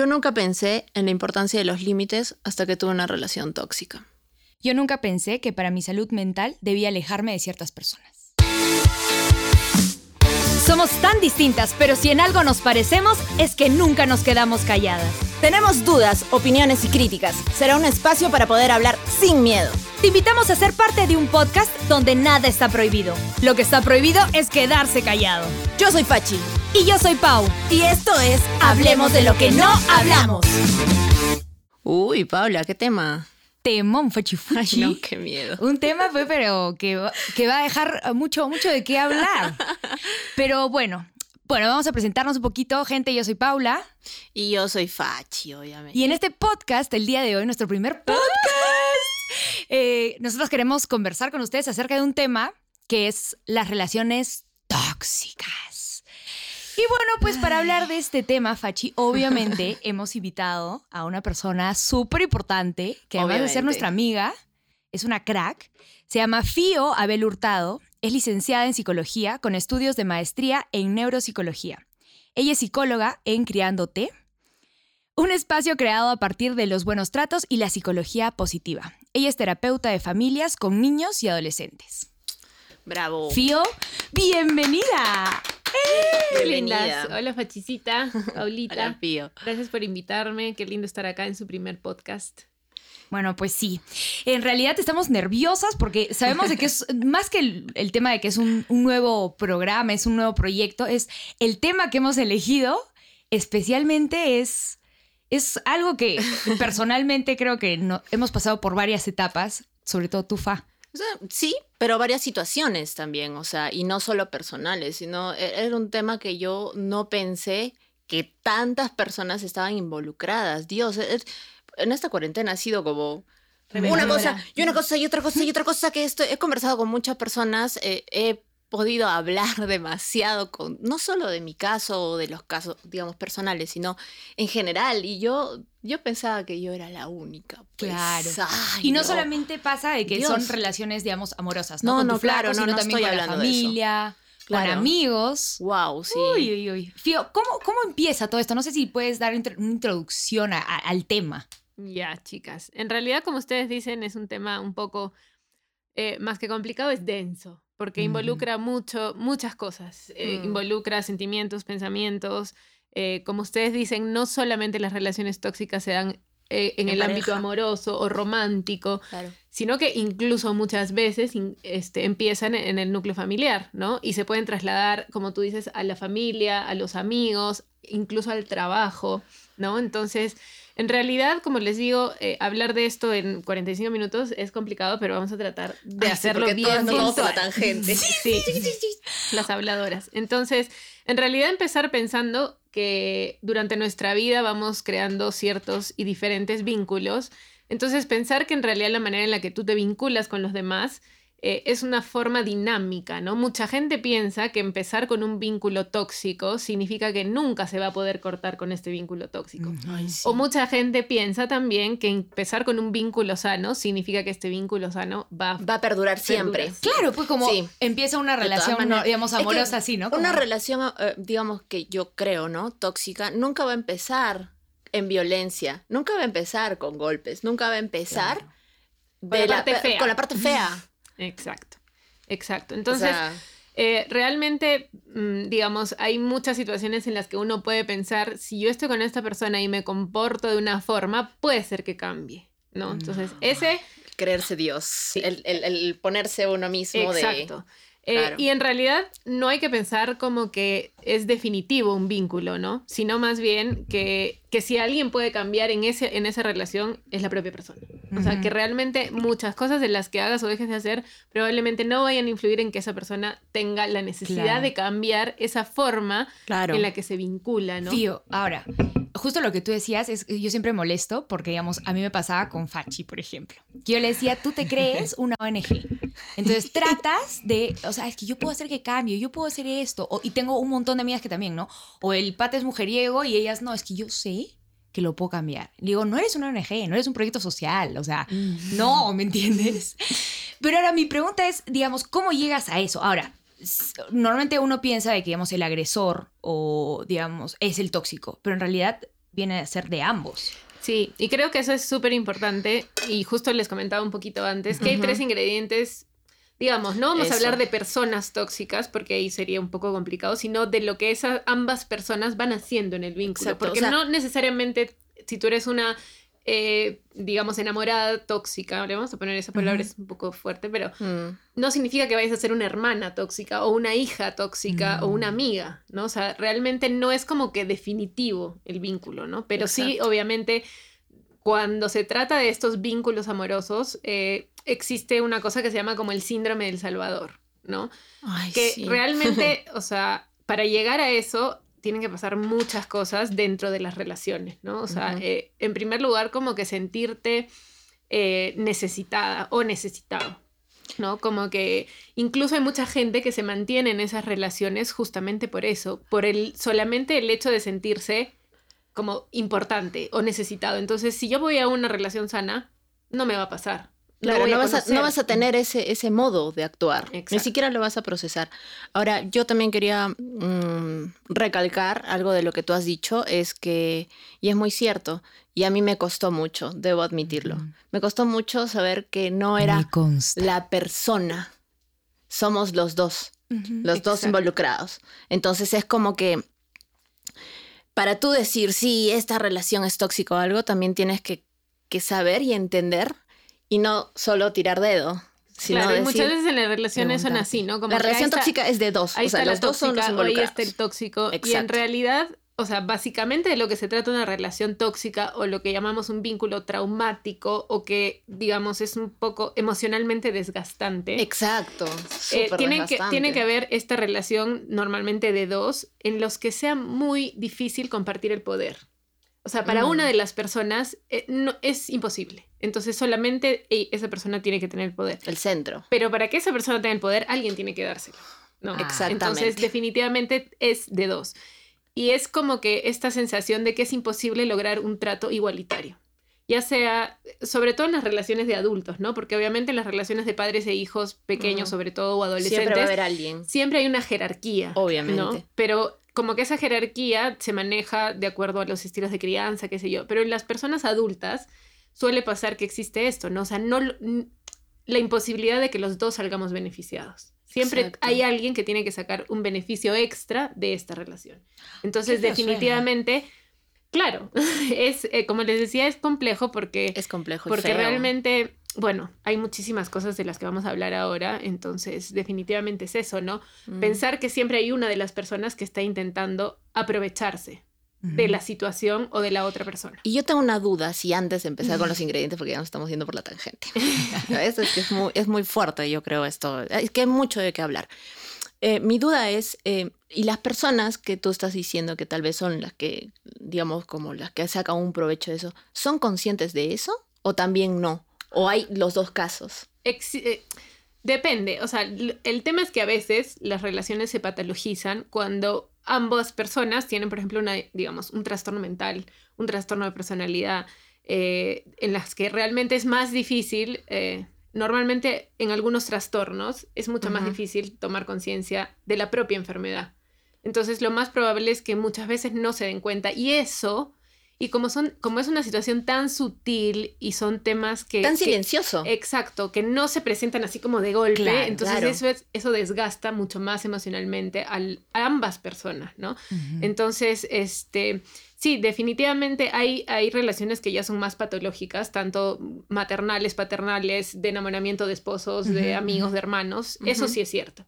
Yo nunca pensé en la importancia de los límites hasta que tuve una relación tóxica. Yo nunca pensé que para mi salud mental debía alejarme de ciertas personas. Somos tan distintas, pero si en algo nos parecemos es que nunca nos quedamos calladas. Tenemos dudas, opiniones y críticas. Será un espacio para poder hablar sin miedo. Te invitamos a ser parte de un podcast donde nada está prohibido. Lo que está prohibido es quedarse callado. Yo soy Fachi. Y yo soy Pau. Y esto es Hablemos de lo que no hablamos. Uy, Paula, ¿qué tema? Temón, Fachi Fachi. No, qué miedo. Un tema, pues, pero que, va- que va a dejar mucho, mucho de qué hablar. Pero bueno, bueno, vamos a presentarnos un poquito, gente. Yo soy Paula. Y yo soy Fachi, obviamente. Y en este podcast, el día de hoy, nuestro primer podcast, eh, nosotros queremos conversar con ustedes acerca de un tema que es las relaciones tóxicas. Y bueno, pues para hablar de este tema, Fachi, obviamente hemos invitado a una persona súper importante, que además de ser Obviamente. nuestra amiga, es una crack. Se llama Fío Abel Hurtado, es licenciada en psicología con estudios de maestría en neuropsicología. Ella es psicóloga en Criándote, un espacio creado a partir de los buenos tratos y la psicología positiva. Ella es terapeuta de familias con niños y adolescentes. Bravo. Fío, bienvenida. Qué lindas. Hola, Fachisita, Paulita. Hola, Pío. Gracias por invitarme. Qué lindo estar acá en su primer podcast. Bueno, pues sí. En realidad estamos nerviosas porque sabemos de que es más que el, el tema de que es un, un nuevo programa, es un nuevo proyecto, es el tema que hemos elegido, especialmente es, es algo que personalmente creo que no, hemos pasado por varias etapas, sobre todo tú, Fa. O sea, sí, pero varias situaciones también, o sea, y no solo personales, sino e- era un tema que yo no pensé que tantas personas estaban involucradas. Dios, es- en esta cuarentena ha sido como una cosa y una cosa y otra cosa y otra cosa que esto he conversado con muchas personas, eh, he podido hablar demasiado con no solo de mi caso o de los casos digamos personales, sino en general y yo yo pensaba que yo era la única. pues. Claro. Ay, Y no, solamente pasa de que Dios. son relaciones, digamos, amorosas, ¿no? No, con tu no, flaco, claro, no, sino no también estoy con la hablando de eso. familia, con Claro. amigos. Wow, sí. Uy, uy, uy. Fío, ¿cómo, ¿cómo empieza todo esto? No sé si puedes dar una introducción a- a- al tema. Ya, chicas. En realidad, como ustedes dicen, es un tema un poco eh, más que complicado, es denso, porque involucra mucho, muchas cosas. Eh, Mm. Involucra sentimientos, pensamientos. Eh, como ustedes dicen, no solamente las relaciones tóxicas se dan eh, en, En el ámbito amoroso o romántico, Claro. sino que incluso muchas veces in- este, empiezan en el núcleo familiar, ¿no? Y se pueden trasladar, como tú dices, a la familia, a los amigos, incluso al trabajo, ¿no? Entonces, en realidad, como les digo, eh, hablar de esto en 45 minutos es complicado, pero vamos a tratar de Ay, sí, hacerlo porque bien. todas nos vamos por la puntual. tangente. Sí, las habladoras. Entonces, en realidad empezar pensando que durante nuestra vida vamos creando ciertos y diferentes vínculos. Entonces, pensar que en realidad la manera en la que tú te vinculas con los demás eh, es una forma dinámica, ¿no? Mucha gente piensa que empezar con un vínculo tóxico significa que nunca se va a poder cortar con este vínculo tóxico. Ay, sí. O mucha gente piensa también que empezar con un vínculo sano significa que este vínculo sano va a Va a perdurar siempre. Claro, pues como Sí. empieza una relación, maneras. digamos, Es que amorosa así, ¿no? Una relación, eh, digamos que yo creo, ¿no? Tóxica, nunca va a empezar en violencia, nunca va a empezar con golpes, nunca va a empezar de la parte fea. con la parte fea. Exacto, exacto. O Entonces, sea, eh, realmente, mm, digamos, hay muchas situaciones en las que uno puede pensar, si yo estoy con esta persona y me comporto de una forma, puede ser que cambie, ¿no? Entonces, ese, creerse Dios, el, el- el ponerse uno mismo exacto. Eh, Claro. Y en realidad no hay que pensar como que es definitivo un vínculo, ¿no? Sino más bien que, que si alguien puede cambiar en, ese, en esa relación es la propia persona. O sea, que realmente muchas cosas de las que hagas o dejes de hacer probablemente no vayan a influir en que esa persona tenga la necesidad Claro. de cambiar esa forma. Claro. en la que se vincula, ¿no? Fío, ahora, justo lo que tú decías es, yo siempre molesto porque, digamos, a mí me pasaba con Fachi, por ejemplo. Que yo le decía, tú te crees una ONG. Entonces tratas de, o sea, es que yo puedo hacer que cambie, yo puedo hacer esto. O- y tengo un montón de amigas que también, ¿no? O el pata es mujeriego y ellas, no, es que yo sé que lo puedo cambiar. Le digo, no eres una ONG, no eres un proyecto social, o sea, no, ¿me entiendes? Pero ahora mi pregunta es, digamos, ¿cómo llegas a eso? Ahora, normalmente uno piensa de que, digamos, el agresor o, digamos, es el tóxico, pero en realidad, viene a ser de ambos. Sí, y creo que eso es súper importante y justo les comentaba un poquito antes que hay tres ingredientes, digamos, no vamos a hablar de personas tóxicas porque ahí sería un poco complicado, sino de lo que esas ambas personas van haciendo en el vínculo, porque no necesariamente si tú eres una eh, digamos, enamorada tóxica, le vamos a poner esa palabra, es un poco fuerte, pero mm. no significa que vayas a ser una hermana tóxica o una hija tóxica o una mm. amiga, ¿no? O sea, realmente no es como que definitivo el vínculo, ¿no? Pero sí, obviamente, cuando se trata de estos vínculos amorosos, eh, existe una cosa que se llama como el síndrome del Salvador, ¿no? que realmente, o sea, para llegar a eso tienen que pasar muchas cosas dentro de las relaciones, ¿no? O sea, eh, en primer lugar, como que sentirte eh, necesitada o necesitado, ¿no? Como que incluso hay mucha gente que se mantiene en esas relaciones justamente por eso, por el solamente el hecho de sentirse como importante o necesitado. Entonces, si yo voy a una relación sana, no me va a pasar. Claro, no, vas a, no, vas a, tener ese, ese modo de actuar. Ni siquiera lo vas a procesar. Ahora, yo también quería mm, recalcar algo de lo que tú has dicho, es que, y es muy cierto, y a mí me costó mucho, debo admitirlo. Me costó mucho saber que no era la persona, somos los dos, los dos involucrados. Entonces es como que para tú decir, sí, esta relación es tóxica o algo, también tienes que, que saber y entender y no solo tirar dedo. Sino claro, muchas veces en las relaciones son así, ¿no? Como la relación tóxica es de dos. Ahí o sea, los dos son los involucrados. Ahí está el tóxico. Y en realidad, o sea, básicamente de lo que se trata una relación tóxica o lo que llamamos un vínculo traumático o que, digamos, es un poco emocionalmente desgastante. Exacto. Eh, tiene, que, tiene que haber esta relación normalmente de dos en los que sea muy difícil compartir el poder. O sea, para una mm. de las personas eh, no, es imposible. Entonces solamente esa persona tiene que tener el poder. El centro. Pero para que esa persona tenga el poder, alguien tiene que dárselo. ¿no? Exactamente. Entonces definitivamente es de dos. Y es como que esta sensación de que es imposible lograr un trato igualitario. Ya sea, sobre todo en las relaciones de adultos, ¿no? Porque obviamente en las relaciones de padres e hijos pequeños, sobre todo, o adolescentes. Siempre va a haber alguien. Siempre hay una jerarquía. Obviamente. Pero como que esa jerarquía se maneja de acuerdo a los estilos de crianza, qué sé yo, pero en las personas adultas suele pasar que existe esto, ¿no? O sea, no la imposibilidad de que los dos salgamos beneficiados. Siempre hay alguien que tiene que sacar un beneficio extra de esta relación. Entonces, definitivamente, claro, es eh, como les decía, es complejo porque es complejo, porque realmente bueno, hay muchísimas cosas de las que vamos a hablar ahora, entonces definitivamente es eso, ¿no? Mm. Pensar que siempre hay una de las personas que está intentando aprovecharse de la situación o de la otra persona. Y yo tengo una duda, si antes de empezar con los ingredientes, porque ya nos estamos yendo por la tangente. Es que es muy, es muy fuerte, yo creo, esto. Es que hay mucho de qué hablar. Eh, mi duda es, eh, ¿y las personas que tú estás diciendo que tal vez son las que, digamos, como las que sacan un provecho de eso, ¿son conscientes de eso o también no? ¿O hay los dos casos? Eh, depende, o sea, el tema es que a veces las relaciones se patologizan cuando ambas personas tienen, por ejemplo, una, digamos, un trastorno mental, un trastorno de personalidad, eh, en las que realmente es más difícil, eh, normalmente en algunos trastornos es mucho más difícil tomar conciencia de la propia enfermedad. Entonces, lo más probable es que muchas veces no se den cuenta y eso y como son, como es una situación tan sutil y son temas que. Tan silencioso. exacto, que no se presentan así como de golpe. entonces eso eso desgasta mucho más emocionalmente a ambas personas, ¿no? Entonces, este. Sí, definitivamente hay, hay relaciones que ya son más patológicas, tanto maternales, paternales, de enamoramiento de esposos, de amigos, de hermanos. Eso sí es cierto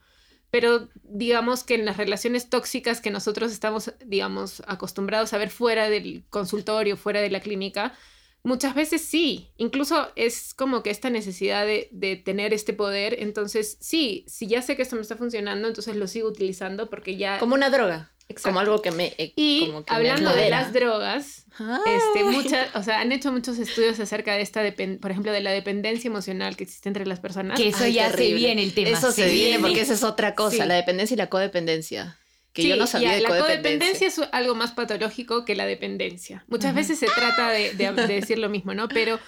pero digamos que en las relaciones tóxicas que nosotros estamos, digamos, acostumbrados a ver fuera del consultorio, fuera de la clínica, muchas veces sí, incluso es como que esta necesidad de, tener este poder, entonces sí, si ya sé que esto me está funcionando, entonces lo sigo utilizando porque ya... Como una droga. Como algo que me. Eh, y hablando de las drogas, este, muchas, o sea, han hecho muchos estudios acerca de esta, por ejemplo, de la dependencia emocional que existe entre las personas. Que eso ya se viene el tema. Eso se viene porque esa es otra cosa, la dependencia y la codependencia. Que yo no sabía de la codependencia. es algo más patológico que la dependencia. Muchas veces se trata de, decir lo mismo, ¿no? Pero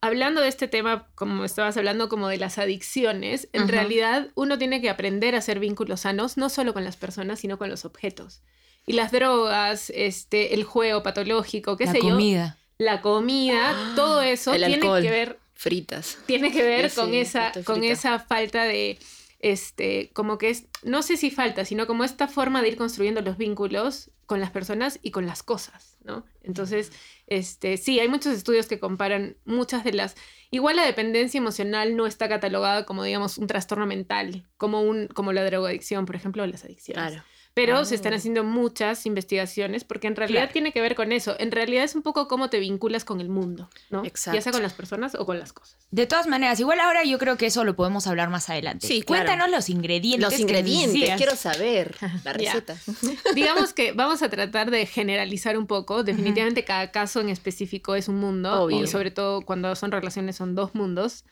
hablando de este tema, como estabas hablando, como de las adicciones, en realidad uno tiene que aprender a hacer vínculos sanos, no solo con las personas, sino con los objetos. Y las drogas, este, el juego patológico, qué La sé yo. comida. La comida, todo eso El tiene alcohol. que ver Fritas. tiene que ver Sí, con sí, esa con esa falta de este como que es no sé si falta sino como esta forma de ir construyendo los vínculos con las personas y con las cosas no entonces este sí hay muchos estudios que comparan muchas de las igual la dependencia emocional no está catalogada como digamos un trastorno mental como un como la drogadicción por ejemplo o las adicciones. Claro. Pero se están Ah. haciendo muchas investigaciones porque en realidad Claro. tiene que ver con eso. En realidad es un poco cómo te vinculas con el mundo, ¿no? Ya Exacto. sea con las personas o con las cosas. De todas maneras, igual ahora yo creo que eso lo podemos hablar más adelante. Sí, claro. Cuéntanos los ingredientes. Los ingredientes, quiero saber la Ya. receta. Digamos que vamos a tratar de generalizar un poco. Definitivamente cada caso en específico es un mundo Obvio. y sobre todo cuando son relaciones son dos mundos.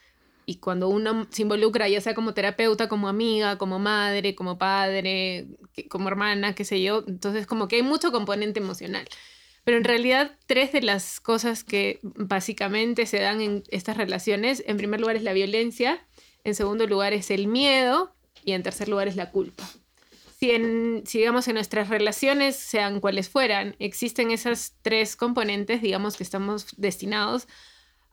Y cuando uno se involucra, ya sea como terapeuta, como amiga, como madre, como padre, como hermana, qué sé yo, entonces como que hay mucho componente emocional. Pero en realidad, tres de las cosas que básicamente se dan en estas relaciones, en primer lugar es la violencia, en segundo lugar es el miedo y en tercer lugar es la culpa. Si, en, si digamos en nuestras relaciones, sean cuales fueran, existen esas tres componentes, digamos que estamos destinados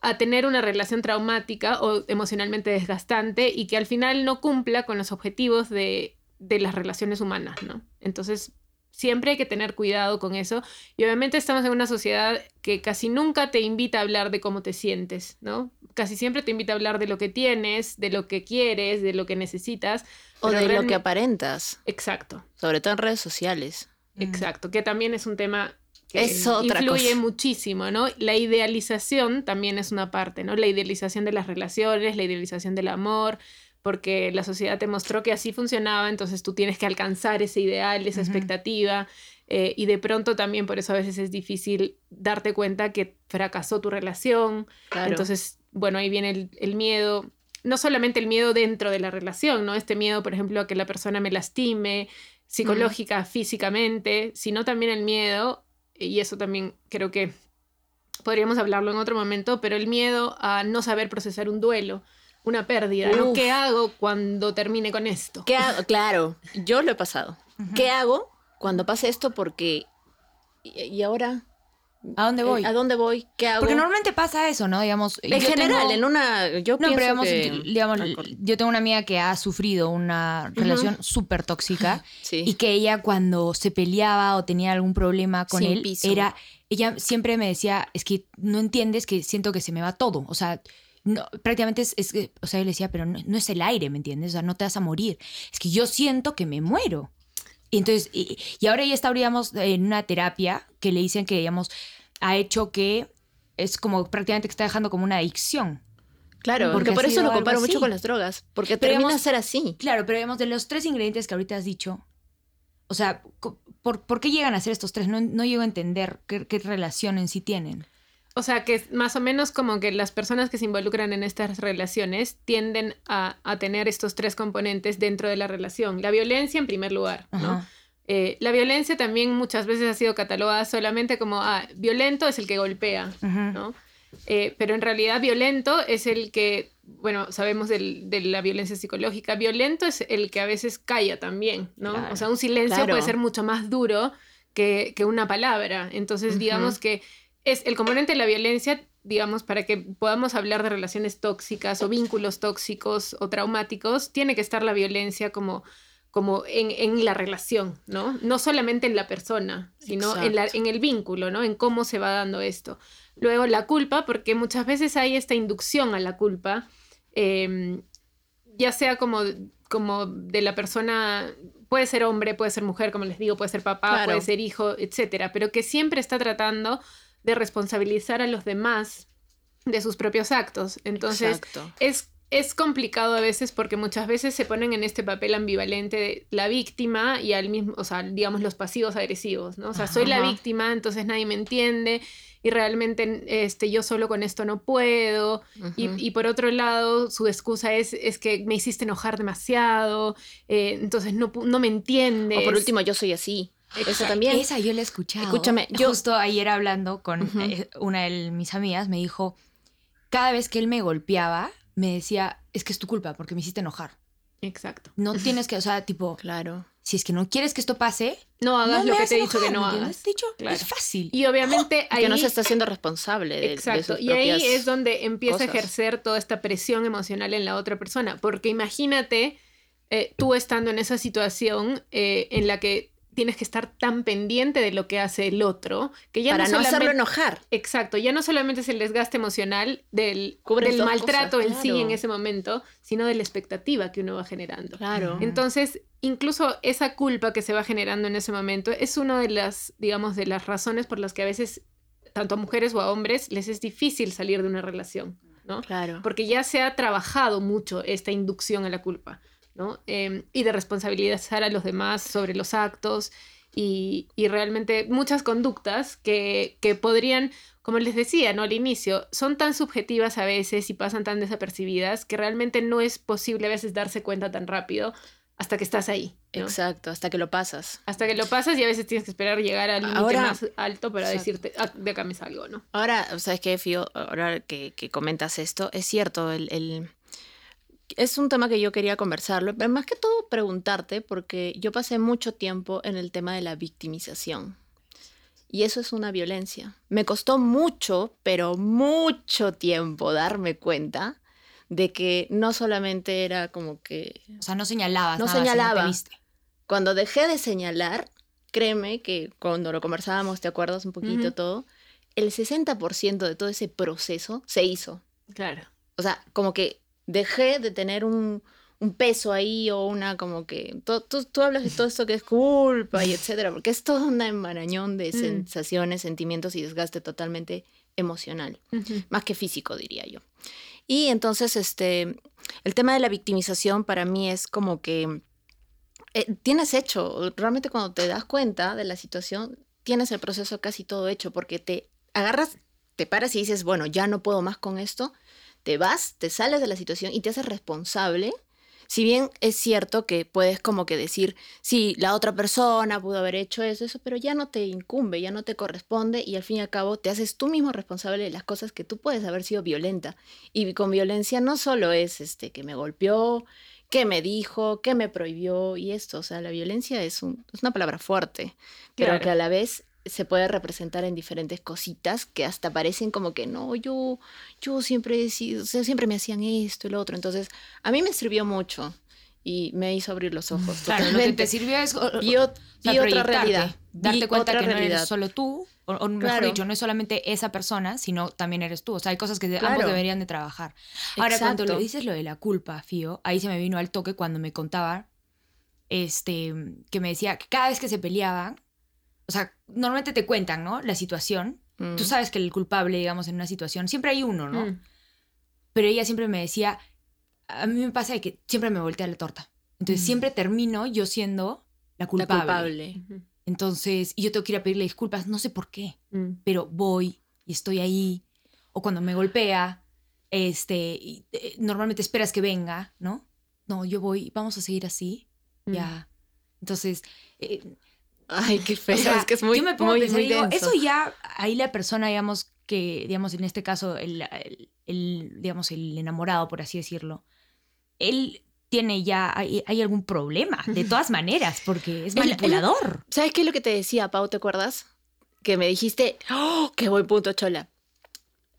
a tener una relación traumática o emocionalmente desgastante y que al final no cumpla con los objetivos de, de las relaciones humanas, ¿no? Entonces, siempre hay que tener cuidado con eso. Y obviamente estamos en una sociedad que casi nunca te invita a hablar de cómo te sientes, ¿no? Casi siempre te invita a hablar de lo que tienes, de lo que quieres, de lo que necesitas. O de lo que aparentas, Exacto, sobre todo en redes sociales. Mm. exacto, que también es un tema que Es otra influye cosa. muchísimo, ¿no? La idealización también es una parte, ¿no? La idealización de las relaciones, la idealización del amor, porque la sociedad te mostró que así funcionaba, entonces tú tienes que alcanzar ese ideal, esa expectativa, eh, y de pronto también por eso a veces es difícil darte cuenta que fracasó tu relación, Claro. entonces, bueno, ahí viene el, el miedo, no solamente el miedo dentro de la relación, ¿no? Este miedo, por ejemplo, a que la persona me lastime, psicológica, físicamente, sino también el miedo, y eso también creo que podríamos hablarlo en otro momento, pero el miedo a no saber procesar un duelo, una pérdida, ¿no? ¿Qué hago cuando termine con esto? ¿Qué hago? Claro, yo lo he pasado. ¿Qué hago cuando pase esto? Porque. ¿Y, y ahora? ¿A dónde voy? ¿A dónde voy? ¿Qué hago? Porque normalmente pasa eso, ¿no? Digamos. En general, tengo- en una. Yo No, pienso pero digamos, que- digamos, yo tengo una amiga que ha sufrido una relación súper tóxica Sí. y que ella cuando se peleaba o tenía algún problema con Sin él, piso. era, ella siempre me decía, es que no entiendes que siento que se me va todo, o sea, no, prácticamente es, es que, o sea, yo le decía, pero no, no es el aire, ¿me entiendes? O sea, no te vas a morir, es que yo siento que me muero. Y entonces, y, y ahora ella está, digamos, en una terapia que le dicen que, digamos, ha hecho que es como prácticamente que está dejando como una adicción. Claro, Porque por eso lo comparo mucho con las drogas. Porque Pero termina a ser así. Claro, pero digamos, de los tres ingredientes que ahorita has dicho, o sea, ¿por, por qué llegan a ser estos tres? No, no llego a entender qué, qué relación en sí tienen. O sea, que es más o menos como que las personas que se involucran en estas relaciones tienden a, a tener estos tres componentes dentro de la relación. La violencia en primer lugar, ¿no? Ajá. Eh, la violencia también muchas veces ha sido catalogada solamente como, ah, violento es el que golpea. ¿no? Eh, pero en realidad violento es el que, bueno, sabemos del- de la violencia psicológica, violento es el que a veces calla también, ¿no? Claro. O sea, un silencio Claro. puede ser mucho más duro que, que una palabra. Entonces, digamos que es el componente de la violencia, digamos, para que podamos hablar de relaciones tóxicas o vínculos tóxicos o traumáticos, tiene que estar la violencia como como en, en la relación, ¿no? No solamente en la persona, sino en, la- en el vínculo, ¿no? En cómo se va dando esto. Luego la culpa, porque muchas veces hay esta inducción a la culpa, eh, ya sea como, como de la persona, puede ser hombre, puede ser mujer, como les digo, puede ser papá, Claro. puede ser hijo, etcétera, pero que siempre está tratando de responsabilizar a los demás de sus propios actos. Entonces, Exacto. es, es complicado a veces porque muchas veces se ponen en este papel ambivalente de la víctima y al mismo, o sea, digamos los pasivos agresivos, ¿no? O sea, soy la víctima, entonces nadie me entiende y realmente este, yo solo con esto no puedo. Y, y por otro lado, su excusa es, es que me hiciste enojar demasiado, eh, entonces no, no me entiendes. O por último, yo soy así. Eso también. Esa yo la he escuchado. Escúchame, yo- Justo ayer hablando con eh, una de mis amigas, me dijo, cada vez que él me golpeaba, me decía, es que es tu culpa porque me hiciste enojar. Exacto. No tienes que, o sea, tipo, Claro. si es que no quieres que esto pase, No hagas no lo que te he hagas dicho que no ¿me hagas. De hecho, Claro. es fácil. Y obviamente ahí... Que no se está haciendo responsable de, de Exacto. sus Y ahí es donde empieza cosas. a ejercer toda esta presión emocional en la otra persona. Porque imagínate eh, tú estando en esa situación eh, en la que tienes que estar tan pendiente de lo que hace el otro, que ya para no solamente- hacerlo enojar. Exacto, ya no solamente es el desgaste emocional del, maltrato cosas, en sí en ese momento, sino de la expectativa que uno va generando. Claro. Entonces, incluso esa culpa que se va generando en ese momento es una de las, digamos, de las razones por las que a veces, tanto a mujeres o a hombres, les es difícil salir de una relación, ¿no? Claro. Porque ya se ha trabajado mucho esta inducción a la culpa, ¿no? Eh, y de responsabilizar a los demás sobre los actos y, y realmente muchas conductas que, que podrían, como les decía, ¿no? Al inicio, son tan subjetivas a veces y pasan tan desapercibidas que realmente no es posible a veces darse cuenta tan rápido hasta que estás ahí, ¿no? Exacto, hasta que lo pasas. Hasta que lo pasas y a veces tienes que esperar llegar al límite más alto para Exacto. decirte, "Ah, de acá me salgo, ¿no? Ahora, ¿sabes qué, Fío? Ahora que, que comentas esto, es cierto, el, el- es un tema que yo quería conversarlo, pero más que todo preguntarte, porque yo pasé mucho tiempo en el tema de la victimización. Y eso es una violencia. Me costó mucho, pero mucho tiempo darme cuenta de que no solamente era como que O sea, no señalabas No nada, sino señalaba. te viste. cuando dejé de señalar, créeme que cuando lo conversábamos, ¿te acuerdas un poquito todo? El 60% de todo ese proceso se hizo. Claro. O sea, como que dejé de tener un, un peso ahí o una como que... Tú, tú hablas de todo esto que es culpa y etcétera, porque es todo un embarañón de Mm. sensaciones, sentimientos y desgaste totalmente emocional más que físico, diría yo. Y entonces, este, el tema de la victimización para mí es como que eh, tienes hecho, realmente cuando te das cuenta de la situación, tienes el proceso casi todo hecho, porque te agarras, te paras y dices, bueno, ya no puedo más con esto, te vas, te sales de la situación y te haces responsable. Si bien es cierto que puedes como que decir, sí, la otra persona pudo haber hecho eso, eso, pero ya no te incumbe, ya no te corresponde y al fin y al cabo te haces tú mismo responsable de las cosas que tú puedes haber sido violenta. Y con violencia no solo es este que me golpeó, que me dijo, que me prohibió y esto, o sea, la violencia es, un- es una palabra fuerte, pero Claro. que a la vez se puede representar en diferentes cositas que hasta parecen como que no, yo, yo siempre he sido, o sea, siempre me hacían esto y lo otro. Entonces, a mí me sirvió mucho y me hizo abrir los ojos. Claro, lo que te sirvió es o- y, ot- o sea, y otra realidad. Darte cuenta que no eres solo tú, o, o mejor Claro. dicho, no es solamente esa persona, sino también eres tú. O sea, hay cosas que de- ambos Claro. deberían de trabajar. Ahora, cuando le dices lo de la culpa, Fío, ahí se me vino al toque cuando me contaba este, que me decía que cada vez que se peleaban, o sea, normalmente te cuentan, ¿no? La situación. Mm. Tú sabes que el culpable, digamos, en una situación, siempre hay uno, ¿no? Mm. Pero ella siempre me decía, a mí me pasa de que siempre me voltea la torta. Entonces Mm. siempre termino yo siendo la La culpable. culpable. Ujú. Entonces, y yo tengo que ir a pedirle disculpas, no sé por qué, Mm. pero voy y estoy ahí. O cuando me golpea, este, y, eh, normalmente esperas que venga, ¿no? No, yo voy, vamos a seguir así, Mm. ya. Entonces, eh, Ay, qué feo. o sea, es que es muy, yo me pongo muy, pensar muy digo, eso ya, ahí la persona, digamos, que, digamos, en este caso, el, el- el, digamos, el enamorado, por así decirlo, él tiene ya, hay, hay algún problema, de todas maneras, porque es el- manipulador. ¿Sabes qué es lo que te decía, Pau? ¿Te acuerdas? Que me dijiste, ¡oh, qué buen punto, Chola!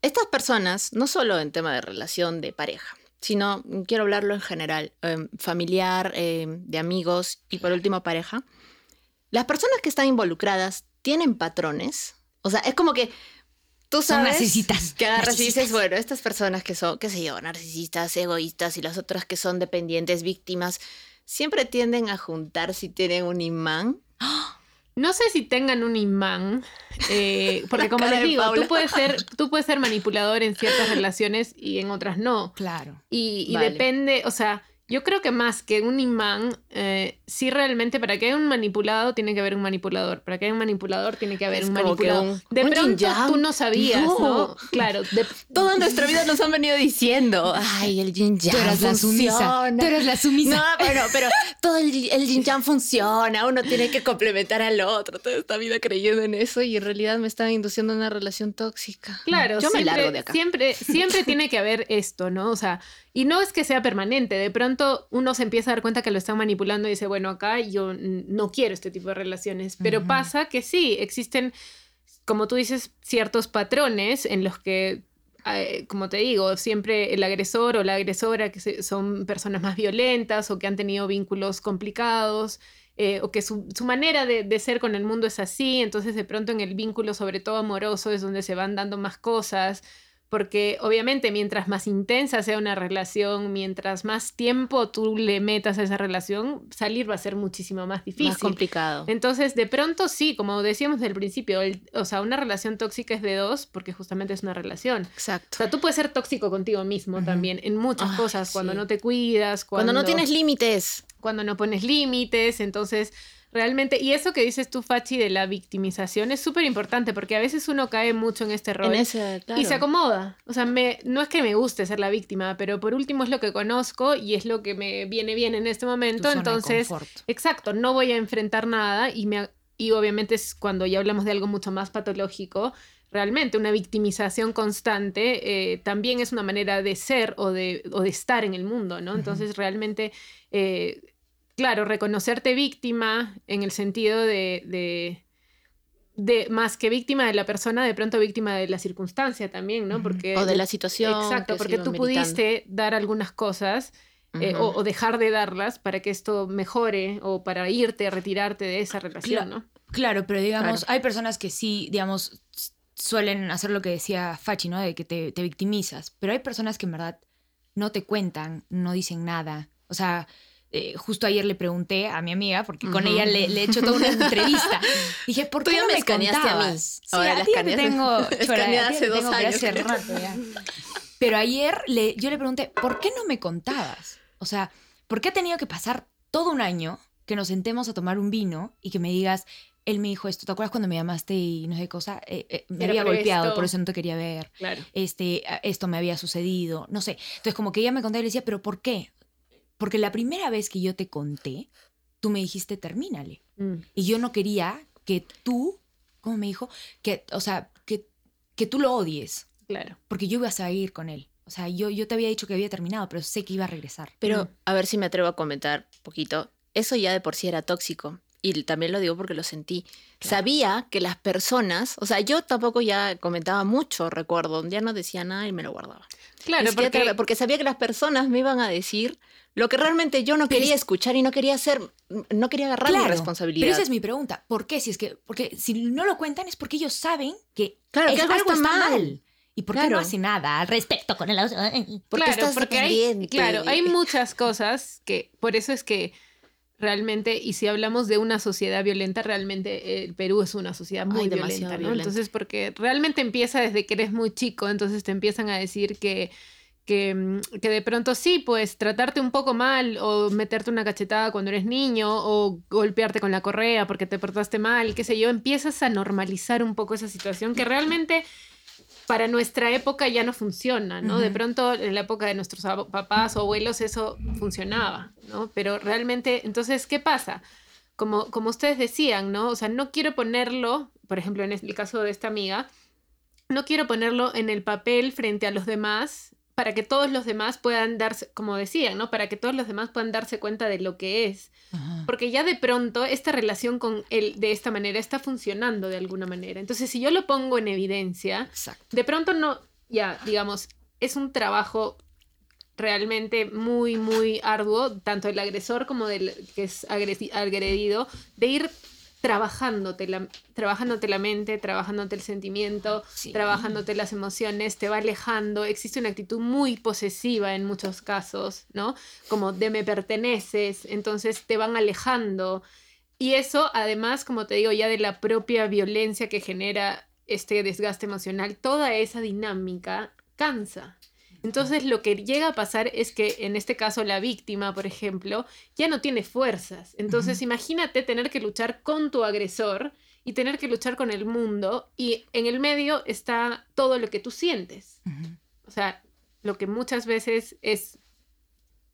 Estas personas, no solo en tema de relación de pareja, sino quiero hablarlo en general, em, familiar, em, de amigos y por último pareja, las personas que están involucradas tienen patrones. O sea, es como que tú Son sabes narcisistas, que agarras y dices, narcisistas. bueno, estas personas que son, qué sé yo, narcisistas, egoístas y las otras que son dependientes, víctimas, siempre tienden a juntar si tienen un imán No sé si tengan un imán, eh, porque como les digo, tú puedes, ser, tú puedes ser manipulador en ciertas relaciones y en otras no. Claro. Y, y Vale. depende, o sea, yo creo que más que un imán, eh, sí realmente para que haya un manipulado tiene que haber un manipulador, para que haya un manipulador tiene que haber Es un manipulador. un- de un pronto yin-yang. tú no sabías, ¿no? No. Claro, de- Toda nuestra vida nos han venido diciendo, ay, el yin yang Tú eras la sumisa. funciona". Tú eras la sumisa. No, pero, pero todo el, el yin yang funciona, uno tiene que complementar al otro, toda esta vida creyendo en eso y en realidad me están induciendo a una relación tóxica. Claro, yo me largo de acá. Siempre, siempre tiene que haber esto, ¿no? O sea, y no es que sea permanente, de pronto uno se empieza a dar cuenta que lo están manipulando y dice, bueno, acá yo no quiero este tipo de relaciones. Pero pasa que sí, existen, como tú dices, ciertos patrones en los que eh, como te digo, siempre el agresor o la agresora que son personas más violentas o que han tenido vínculos complicados eh, o que su, manera de, de, ser con el mundo es así, entonces de pronto en el vínculo, sobre todo amoroso, es donde se van dando más cosas porque obviamente mientras más intensa sea una relación, mientras más tiempo tú le metas a esa relación, salir va a ser muchísimo más difícil. Más complicado. Entonces, de pronto sí, como decíamos del principio, o sea, una relación tóxica es de dos porque justamente es una relación. Exacto. O sea, tú puedes ser tóxico contigo mismo también en muchas cosas, cuando no te cuidas, cuando no tienes límites. Cuando no pones límites, entonces Realmente, y eso que dices tú, Fachi, de la victimización es súper importante porque a veces uno cae mucho en este rol y se acomoda. O sea, me, no es que me guste ser la víctima, pero por último es lo que conozco y es lo que me viene bien en este momento. Entonces, exacto, no voy a enfrentar nada y, me, y obviamente es cuando ya hablamos de algo mucho más patológico. Realmente una victimización constante eh, también es una manera de ser o de, o de estar en el mundo, ¿no? Entonces realmente eh, claro, reconocerte víctima en el sentido de, de, más que víctima de la persona, de pronto víctima de la circunstancia también, ¿no? Porque, o de la situación. Exacto, porque tú pudiste dar algunas cosas. Eh, o, dejar de darlas para que esto mejore o para irte, retirarte de esa relación, ¿no? Claro, pero digamos, hay personas que sí, digamos, suelen hacer lo que decía Fachi, ¿no? De que te, te victimizas, pero hay personas que en verdad no te cuentan, no dicen nada. O sea, eh, justo ayer le pregunté a mi amiga, porque con ella le, he hecho toda una entrevista. Dije, ¿por qué no me, contabas? A mí. Sí, a ti te tengo, hace dos años. Pero ayer le, yo le pregunté, ¿por qué no me contabas? O sea, ¿por qué ha tenido que pasar todo un año que nos sentemos a tomar un vino y que me digas, él me dijo esto, ¿te acuerdas cuando me llamaste y no sé cosa? Eh, eh, me había golpeado, por eso no te quería ver. Claro. Este, esto me había sucedido, no sé. Entonces como que ella me contaba y le decía, ¿pero por qué? Porque la primera vez que yo te conté, tú me dijiste, termínale. Mm. Y yo no quería que tú, ¿cómo me dijo? Que, o sea, que, que tú lo odies. Claro. Porque yo iba a seguir con él. O sea, yo, yo te había dicho que había terminado, pero sé que iba a regresar. Pero mm. a ver si me atrevo a comentar un poquito. Eso ya de por sí era tóxico. Y también lo digo porque lo sentí. Sabía que las personas, o sea, yo tampoco ya comentaba mucho, recuerdo, ya no decía nada y me lo guardaba. Claro, porque... porque sabía que las personas me iban a decir lo que realmente yo no quería escuchar y no quería hacer, no quería agarrar la responsabilidad. Pero esa es mi pregunta. ¿Por qué? Si es que, porque si no lo cuentan es porque ellos saben que, claro, que algo, está, mal. ¿Y por qué no hace nada al respecto con el Porque claro, estás porque hay, claro, hay muchas cosas que por eso es que realmente, y si hablamos de una sociedad violenta, realmente el Perú es una sociedad muy violenta, ¿no? Entonces, porque realmente empieza desde que eres muy chico, entonces te empiezan a decir que Mm, que, de pronto sí, pues tratarte un poco mal o meterte una cachetada cuando eres niño o golpearte con la correa porque te portaste mal, qué sé yo, empiezas a normalizar un poco esa situación que realmente para nuestra época ya no funciona, ¿no? De pronto en la época de nuestros papás o abuelos eso funcionaba, ¿no? Pero realmente, entonces, ¿qué pasa? Como, como ustedes decían, ¿no? O sea, no quiero ponerlo, por ejemplo, en el caso de esta amiga, no quiero ponerlo en el papel frente a los demás para que todos los demás puedan darse, como decían, ¿no? Para que todos los demás puedan darse cuenta de lo que es. Porque ya de pronto esta relación con él de esta manera está funcionando de alguna manera. Entonces, si yo lo pongo en evidencia, de pronto no, ya, digamos, es un trabajo realmente muy, muy arduo, tanto el agresor como del que es agredido, de ir trabajándote la, trabajándote la mente, trabajándote el sentimiento, trabajándote las emociones, te va alejando. Existe una actitud muy posesiva en muchos casos, ¿no? Como de me perteneces, entonces te van alejando. Y eso, además, como te digo, ya de la propia violencia que genera este desgaste emocional, toda esa dinámica cansa. Entonces lo que llega a pasar es que en este caso la víctima, por ejemplo, ya no tiene fuerzas. Entonces imagínate tener que luchar con tu agresor y tener que luchar con el mundo y en el medio está todo lo que tú sientes. O sea, lo que muchas veces es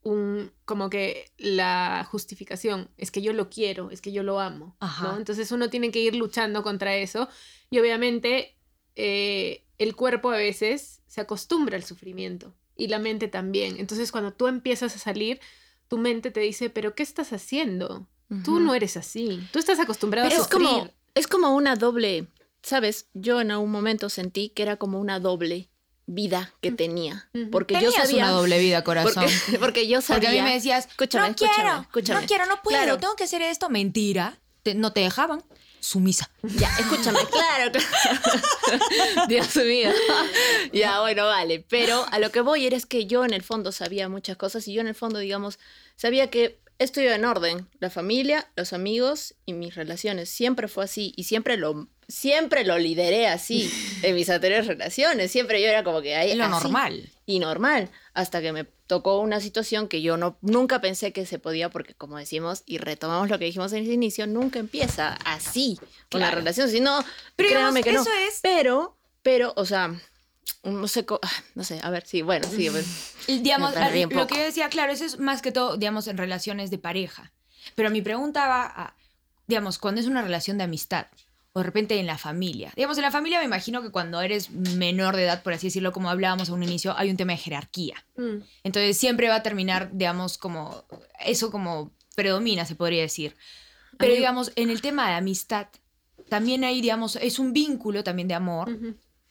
un como que la justificación es que yo lo quiero, es que yo lo amo, Entonces uno tiene que ir luchando contra eso y obviamente eh, el cuerpo a veces se acostumbra al sufrimiento y la mente también. Entonces cuando tú empiezas a salir, tu mente te dice, pero ¿qué estás haciendo? Tú no eres así. Tú estás acostumbrado Pero a es sufrir. como, es como una doble, ¿sabes? Yo en algún momento sentí que era como una doble vida que tenía. Porque yo sabía... una doble vida, corazón. Porque, porque yo Porque sabía... a mí me decías, Escúchame, no escúchame, quiero, escúchame. no quiero, no puedo, Claro. tengo que hacer esto. Mentira, te- no te dejaban. Sumisa. Ya, escúchame, claro, claro. Dios mío. Ya, bueno, vale. Pero a lo que voy era es que yo en el fondo sabía muchas cosas y yo en el fondo, digamos, sabía que esto iba en orden. La familia, los amigos y mis relaciones. Siempre fue así y siempre lo, siempre lo lideré así en mis anteriores relaciones. Siempre yo era como que ahí. Es lo así. normal. Y normal, hasta que me tocó una situación que yo no, nunca pensé que se podía, porque como decimos, y retomamos lo que dijimos en el inicio, nunca empieza así una relación, sino, Pero créanme digamos, que no. eso es- Pero, pero, o sea, no sé, ah, no sé, a ver, sí, bueno, sí, pues, digamos, lo que yo decía, claro, eso es más que todo, digamos, en relaciones de pareja. Pero mi pregunta va a, digamos, cuando es una relación de amistad o de repente en la familia. Digamos, en la familia me imagino que cuando eres menor de edad, por así decirlo, como hablábamos a un inicio, hay un tema de jerarquía. Mm. Entonces siempre va a terminar, digamos, como eso como predomina, se podría decir. Pero mí- digamos, en el tema de amistad, también hay, digamos, es un vínculo también de amor,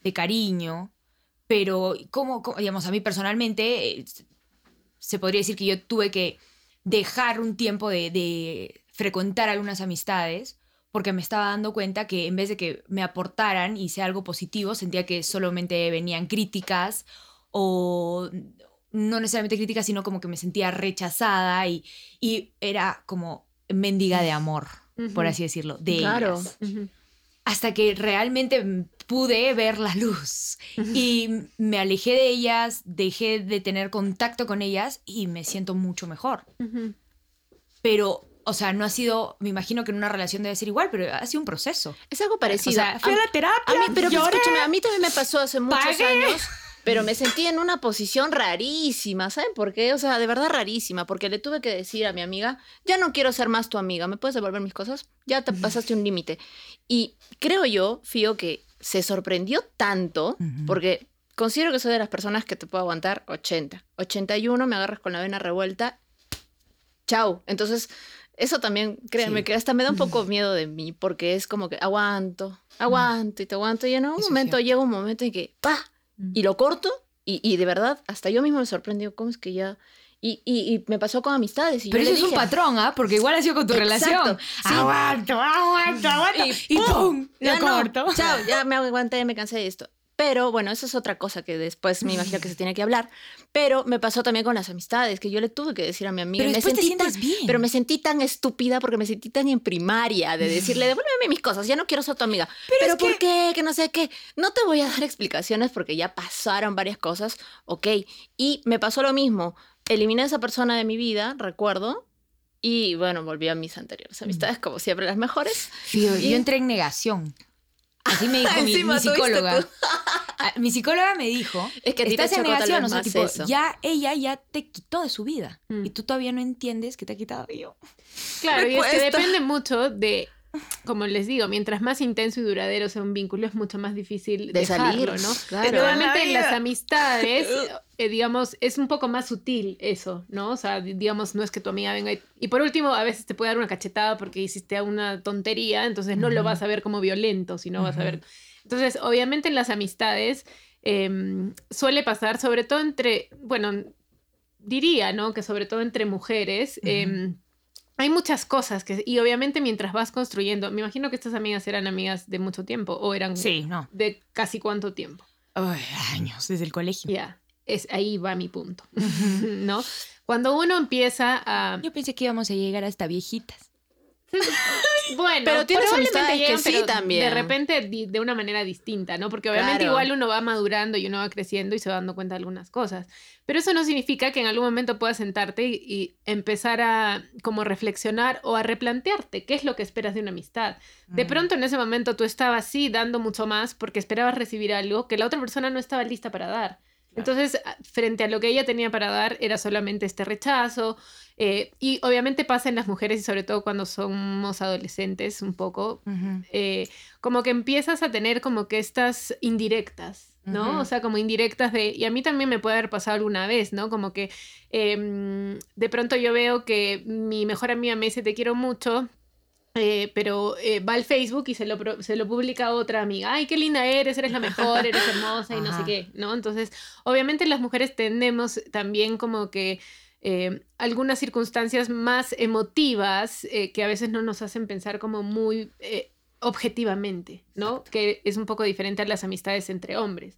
de cariño, pero como, digamos, a mí personalmente eh, se podría decir que yo tuve que dejar un tiempo de, de frecuentar algunas amistades porque me estaba dando cuenta que en vez de que me aportaran y sea algo positivo, sentía que solamente venían críticas o no necesariamente críticas, sino como que me sentía rechazada y, y era como mendiga de amor, por así decirlo, de Claro. ellas. Hasta que realmente pude ver la luz y me alejé de ellas, dejé de tener contacto con ellas y me siento mucho mejor. Pero, o sea, no ha sido, me imagino que en una relación debe ser igual, pero ha sido un proceso. es algo parecido. O sea, fui a A- la terapia, A mí, pero lloré. escúchame, a mí también me pasó hace muchos Pagué. años, pero me sentí en una posición rarísima, ¿saben por qué? O sea, de verdad rarísima, porque le tuve que decir a mi amiga, ya no quiero ser más tu amiga, ¿me puedes devolver mis cosas? Ya te pasaste un límite. Y creo yo, Fío, que se sorprendió tanto, porque considero que soy de las personas que te puedo aguantar 80. 81 me agarras con la vena revuelta, chau. Entonces... Eso también, créanme, Sí. que hasta me da un poco miedo de mí, porque es como que aguanto, aguanto y te aguanto, y en algún Eso es momento llega un momento en que, ¡pa! Y lo corto, y, y de verdad, hasta yo mismo me sorprendió, ¿cómo es que ya...? Y, y, y me pasó con amistades. Y Pero yo eso le es un dije, patrón, ¿ah? Porque igual ha sido con tu Exacto, relación. sí. Aguanto, aguanto, aguanto. Y, ¡pum! Ya Lo no, corto. chao, ya me aguanté, me cansé de esto. Pero bueno, eso es otra cosa que después me imagino que se tiene que hablar. Pero me pasó también con las amistades, que yo le tuve que decir a mi amiga. Pero me después te sentí tan- bien. Pero me sentí tan estúpida porque me sentí tan en primaria de decirle, devuélveme mis cosas, ya no quiero ser tu amiga. Pero, ¿por que- qué? Que no sé qué. No te voy a dar explicaciones porque ya pasaron varias cosas, ok. Y me pasó lo mismo. Eliminé a esa persona de mi vida, recuerdo. Y bueno, volví a mis anteriores amistades, como siempre, las mejores. Fío, Y- yo entré en negación. Así me dijo mi, psicóloga. Ah, Mi psicóloga me dijo, Es que estás en negación, o sea, tipo, eso. ya ella ya te quitó de su vida Mm. y tú todavía no entiendes que te ha quitado y yo. Claro, Me y es que depende mucho de, como les digo, mientras más intenso y duradero sea un vínculo, es mucho más difícil De dejarlo, salir, ¿no? claro. Pero obviamente en las amistades, eh, digamos, es un poco más sutil eso, ¿no? O sea, di- digamos, no es que tu amiga venga y... Y por último, a veces te puede dar una cachetada porque hiciste una tontería, entonces no lo vas a ver como violento, sino vas a ver... Entonces, obviamente en las amistades em, suele pasar, sobre todo entre, bueno, diría, ¿no? Que sobre todo entre mujeres, hay muchas cosas que, y obviamente mientras vas construyendo, me imagino que estas amigas eran amigas de mucho tiempo o eran Sí, no. de casi cuánto tiempo. Años desde el colegio. Ya, es ahí va mi punto, ¿no? Cuando uno empieza a, Yo pensé que íbamos a llegar hasta viejitas. bueno, Pero tienes probablemente que llegan, sí pero también. De repente de una manera distinta, ¿no? Porque obviamente Claro. igual uno va madurando y uno va creciendo y se va dando cuenta de algunas cosas. Pero eso no significa que en algún momento puedas sentarte y, y empezar a como reflexionar o a replantearte qué es lo que esperas de una amistad. De Mm. pronto en ese momento tú estabas sí dando mucho más porque esperabas recibir algo que la otra persona no estaba lista para dar. Entonces, frente a lo que ella tenía para dar, era solamente este rechazo. eh, y obviamente pasa en las mujeres y sobre todo cuando somos adolescentes un poco, eh, como que empiezas a tener como que estas indirectas, ¿no? O sea, como indirectas de, y a mí también me puede haber pasado alguna vez, ¿no? Como que em, de pronto yo veo que mi mejor amiga me dice, te quiero mucho, eh, pero eh, va al Facebook y se lo, se lo publica a otra amiga. Ay, qué linda eres, eres la mejor, eres hermosa y no sé qué, ¿no? Entonces, obviamente las mujeres tendemos también como que eh, algunas circunstancias más emotivas que a veces no nos hacen pensar como muy objetivamente, ¿no? Que es un poco diferente a las amistades entre hombres.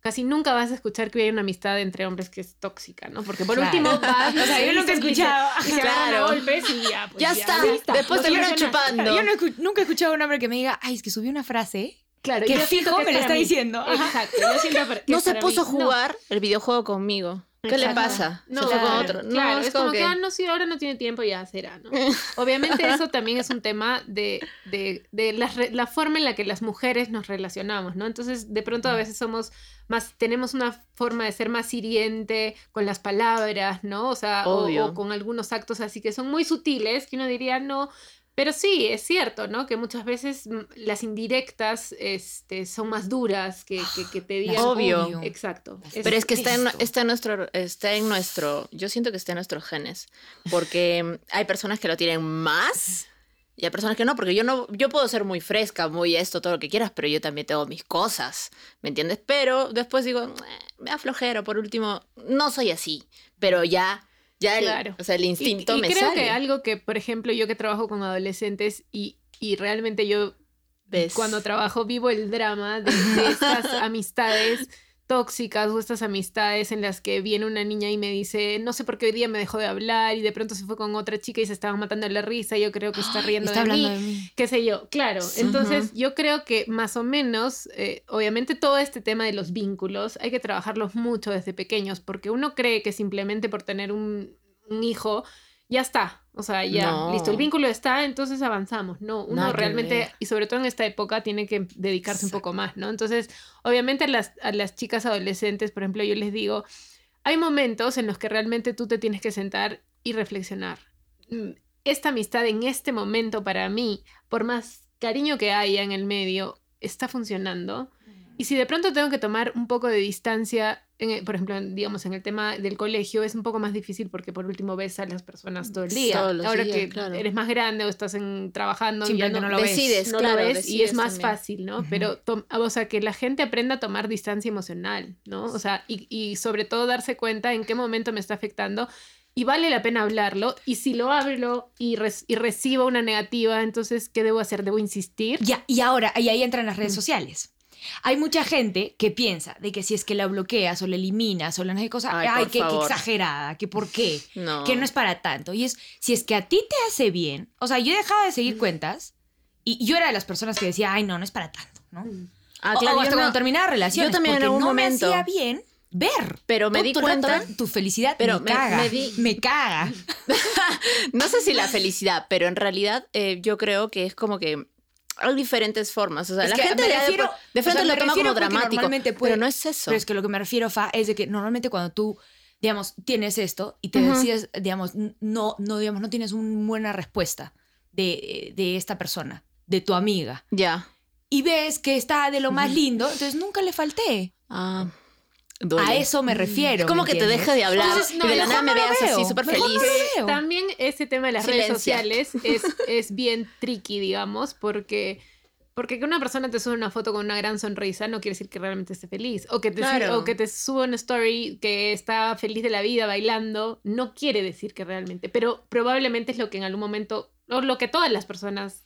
Casi nunca vas a escuchar que hay una amistad entre hombres que es tóxica, ¿no? Porque por Claro. último vas, O sea, yo nunca he escuchado. Y se agarran a Claro. golpes y ya, pues ya, está. ya Después terminan solucionan. chupando. Yo no escu- nunca he escuchado a un hombre que me diga, ay, es que subí una frase. Claro, Que yo fijo que me lo está mí. diciendo. Ajá. Exacto, yo no se puso a. No. jugar el videojuego conmigo. ¿Qué le pasa? No, fue con claro, otro. No, claro, es, es como como que, que... ah, no, sí, ahora no tiene tiempo, ya será, ¿no? Obviamente eso también es un tema de, de, de la, la forma en la que las mujeres nos relacionamos, ¿no? Entonces, de pronto a veces somos más, tenemos una forma de ser más hiriente con las palabras, ¿no? O sea, o con algunos actos así que son muy sutiles, que uno diría, no, pero sí, es cierto, ¿no? Que muchas veces mm, las indirectas este, son más duras que, que, que te digan. Obvio. Exacto. Pero es que está en, está en nuestro, está en nuestro, yo siento que está en nuestros genes, porque mm, hay personas que lo tienen más y hay personas que no, porque yo no, yo puedo ser muy fresca, muy esto, todo lo que quieras, pero yo también tengo mis cosas, ¿me entiendes? Pero después digo, "Eh, me aflojero, por último, no soy así, pero ya, ya el, Claro. o sea, el instinto y, y me creo sale. que algo que, por ejemplo, yo que trabajo con adolescentes y, y realmente yo ¿Ves? cuando trabajo vivo el drama de, de estas amistades tóxicas o estas amistades en las que viene una niña y me dice, no sé por qué hoy día me dejó de hablar y de pronto se fue con otra chica y se estaban matando de la risa, yo creo que está riendo Está de mí hablando de mí. qué sé yo, claro. Entonces, yo creo que más o menos, eh, obviamente todo este tema de los vínculos hay que trabajarlos mucho desde pequeños, porque uno cree que simplemente por tener un, un hijo, ya está. O sea, ya, No. listo, el vínculo está, entonces avanzamos. No, uno Nada realmente, y sobre todo en esta época, tiene que dedicarse un poco más, ¿no? Entonces, obviamente a las, a las chicas adolescentes, por ejemplo, yo les digo, hay momentos en los que realmente tú te tienes que sentar y reflexionar. Mm, Esta amistad en este momento para mí, por más cariño que haya en el medio, está funcionando. Y si de pronto tengo que tomar un poco de distancia, en el- por ejemplo, digamos, en el tema del colegio, es un poco más difícil porque por último ves a las personas todo el día. Todos los Ahora días, que claro. eres más grande o estás en, trabajando, ya Simplemente no lo ves. decides, no claro, lo ves y decides es más también. fácil, ¿no? Pero, tom- o sea, que la gente aprenda a tomar distancia emocional, ¿no? O sea, y, y sobre todo darse cuenta en qué momento me está afectando y vale la pena hablarlo. Y si lo hablo y, res- y recibo una negativa, entonces, ¿qué debo hacer? ¿Debo insistir? Ya, y ahora, y ahí entran las redes Mm. sociales. Hay mucha gente que piensa de que si es que la bloqueas o la eliminas o la no sé cosa, Ay, ay, qué, exagerada, que por qué, No. que no es para tanto. Y es, si es que a ti te hace bien, o sea, yo he dejado de Mm. seguir cuentas y yo era de las personas que decía, ay, no, no es para tanto, ¿no? Ah, O- claro, o hasta yo cuando no- terminaba relaciones, yo también en algún no momento. me hacía bien ver. Pero me Todo di cuenta- tu felicidad pero me, me- caga, me di- me caga. No sé si la felicidad, pero en realidad eh, yo creo que es como que hay diferentes formas. O sea, Es la gente de, refiero- de o frente sea, lo toma como dramático, puede- pero no es eso. Pero es que lo que me refiero, Fa, es de que normalmente cuando tú, digamos, tienes esto y te Ujú. decides, digamos, no, no, digamos, no tienes una buena respuesta de, de esta persona, de tu amiga, Ya. y ves que está de lo más lindo, entonces nunca le falté. Ah, duele. A eso me refiero. Es como ¿me que te deje de hablar Entonces, y de la nada me veas así súper feliz. no. También ese tema de las redes sociales es, es bien tricky, digamos, porque, porque que una persona te sube una foto con una gran sonrisa no quiere decir que realmente esté feliz. O que te, Claro. sube- o que te suba una story que está feliz de la vida bailando, no quiere decir que realmente. Pero probablemente es lo que en algún momento, o lo que todas las personas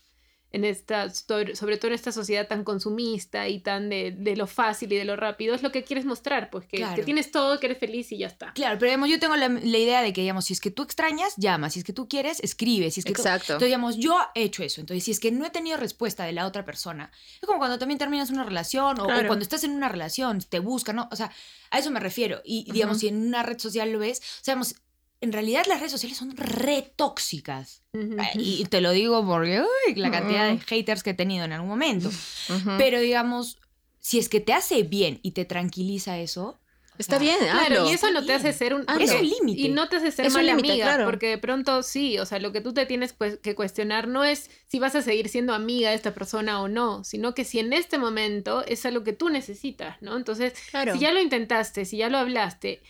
en esta, sobre todo en esta sociedad tan consumista y tan de, de lo fácil y de lo rápido, es lo que quieres mostrar, pues que, Claro. que tienes todo, que eres feliz y ya está. Claro, pero digamos, yo tengo la, la idea de que, digamos, si es que tú extrañas, llama. Si es que tú quieres, escribe. Si es que tú- Exacto. Entonces, digamos, yo he hecho eso. Entonces, si es que no he tenido respuesta de la otra persona, es como cuando también terminas una relación o, cuando estás en una relación, te buscan, ¿no? O sea, a eso me refiero. Y, digamos, si en una red social lo ves, o sea, digamos, en realidad las redes sociales son re tóxicas. Eh, Y te lo digo porque, uy, la cantidad de Ujú. haters que he tenido en algún momento. Pero, digamos, si es que te hace bien y te tranquiliza eso, Está bien, Claro, hazlo. y eso no te hace ser un... Hazlo. Es un límite. Y no te hace ser Es mala límite, amiga, claro. porque de pronto sí, o sea, lo que tú te tienes pues, que cuestionar no es si vas a seguir siendo amiga de esta persona o no, sino que si en este momento es algo que tú necesitas, ¿no? Entonces, Claro. si ya lo intentaste, si ya lo hablaste,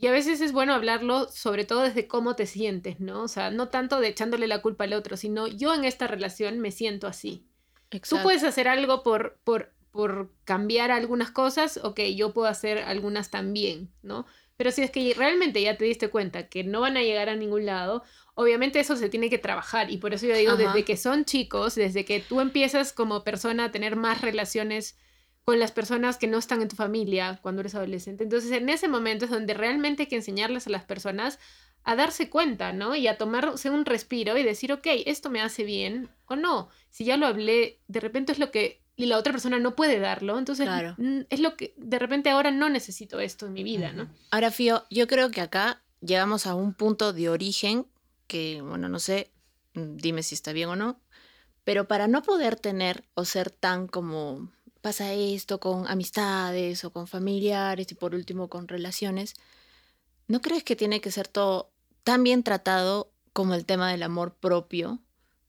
y a veces es bueno hablarlo sobre todo desde cómo te sientes, ¿no? O sea, no tanto de echándole la culpa al otro, sino yo en esta relación me siento así. Tú Exacto. puedes hacer algo por, por, por cambiar algunas cosas, ok, yo puedo hacer algunas también, ¿no? Pero si es que realmente ya te diste cuenta que no van a llegar a ningún lado, obviamente eso se tiene que trabajar. Y por eso yo digo, Ajá. desde que son chicos, desde que tú empiezas como persona a tener más relaciones con las personas que no están en tu familia cuando eres adolescente. Entonces, en ese momento es donde realmente hay que enseñarles a las personas a darse cuenta, ¿no? Y a tomarse un respiro y decir, ok, esto me hace bien o no. Si ya lo hablé, de repente es lo que... Y la otra persona no puede darlo, entonces Claro. es lo que de repente ahora no necesito esto en mi vida, ¿no? Ahora, Fío, yo creo que acá llegamos a un punto de origen que, bueno, no sé, mm, dime si está bien o no, pero para no poder tener o ser tan como pasa esto con amistades o con familiares y por último con relaciones, ¿no crees que tiene que ser todo tan bien tratado como el tema del amor propio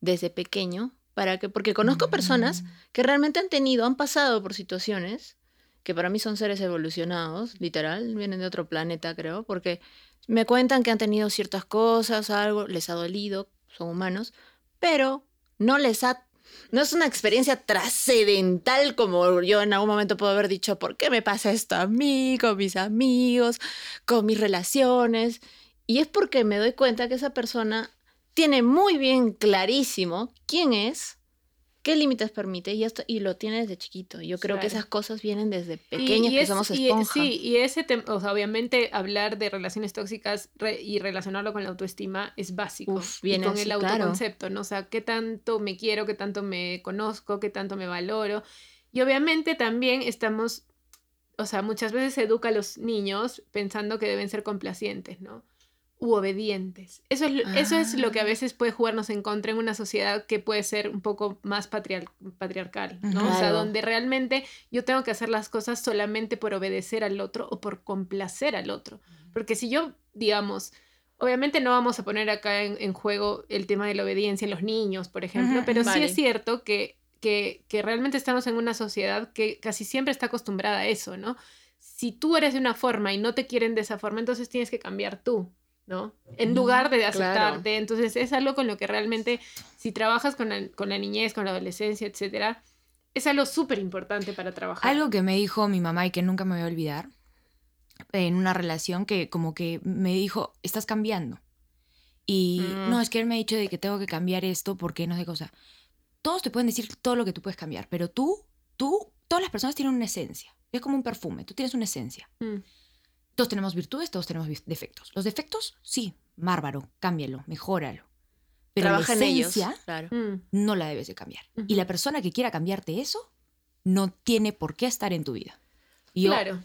desde pequeño? Para que, porque conozco personas que realmente han tenido, han pasado por situaciones que para mí son seres evolucionados, literal, vienen de otro planeta, creo, porque me cuentan que han tenido ciertas cosas, algo, les ha dolido, son humanos, pero no les ha, no es una experiencia trascendental como yo en algún momento puedo haber dicho, ¿por qué me pasa esto a mí, con mis amigos, con mis relaciones? Y es porque me doy cuenta que esa persona tiene muy bien clarísimo quién es, qué límites permite y, esto, y lo tiene desde chiquito. Yo creo que esas cosas vienen desde Y- pequeños y que somos y- esponja. sí, y ese tema, o sea, obviamente hablar de relaciones tóxicas re- y relacionarlo con la autoestima es básico. Uf, y con así, el claro. autoconcepto, ¿no? O sea, qué tanto me quiero, qué tanto me conozco, qué tanto me valoro. Y obviamente también estamos, o sea, muchas veces se educa a los niños pensando que deben ser complacientes, ¿no? U obedientes. Eso es, lo- eso es lo que a Ah. veces puede jugarnos en contra en una sociedad que puede ser un poco más patriar- patriarcal, ¿no? O sea, Claro. donde realmente yo tengo que hacer las cosas solamente por obedecer al otro o por complacer al otro. Porque si yo, digamos, obviamente no vamos a poner acá en, en juego el tema de la obediencia en los niños, por ejemplo, pero sí es cierto que, que, que realmente estamos en una sociedad que casi siempre está acostumbrada a eso, ¿no? Si tú eres de una forma y no te quieren de esa forma, entonces tienes que cambiar tú. ¿No? En lugar de claro. aceptarte. Entonces es algo con lo que realmente, si trabajas con la, con la niñez, con la adolescencia, etcétera, es algo súper importante para trabajar. Algo que me dijo mi mamá y que nunca me voy a olvidar en una relación que como que me dijo, estás cambiando. Y Mm. no, es que él me ha dicho de que tengo que cambiar esto porque no sé qué cosa. Todos te pueden decir todo lo que tú puedes cambiar, pero tú, tú, todas las personas tienen una esencia. Es como un perfume, tú tienes una esencia. Mm, Todos tenemos virtudes, todos tenemos defectos. Los defectos, sí, bárbaro, cámbialo, mejóralo. Pero Trabaja la en ellos. esencia Claro. mm. no la debes de cambiar. Y Ujú. la persona que quiera cambiarte eso no tiene por qué estar en tu vida. Y yo, Claro.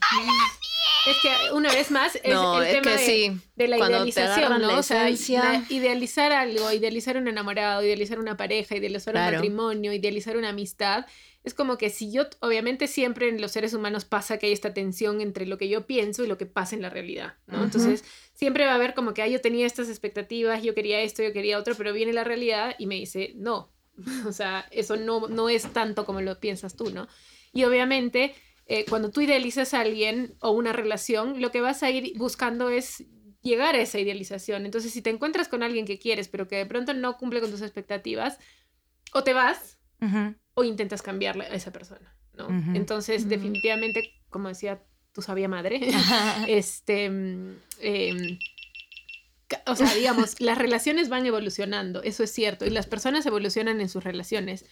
Es que una vez más es No, el es tema de, sí. de la Cuando idealización, ¿no? la O sea, idealizar algo, idealizar un enamorado, idealizar una pareja, idealizar un Claro. matrimonio, idealizar una amistad. Es como que si yo, obviamente siempre en los seres humanos pasa que hay esta tensión entre lo que yo pienso y lo que pasa en la realidad, ¿no? Entonces siempre va a haber como que, ah, yo tenía estas expectativas, yo quería esto, yo quería otro, pero viene la realidad y me dice, no, o sea, eso no, no es tanto como lo piensas tú, ¿no? Y obviamente, eh, cuando tú idealizas a alguien o una relación, lo que vas a ir buscando es llegar a esa idealización. Entonces, si te encuentras con alguien que quieres, pero que de pronto no cumple con tus expectativas, o te vas o intentas cambiarle a esa persona. Entonces, definitivamente, como decía tu sabia madre, este, mm, em, o sea, digamos, las relaciones van evolucionando, eso es cierto, y las personas evolucionan en sus relaciones.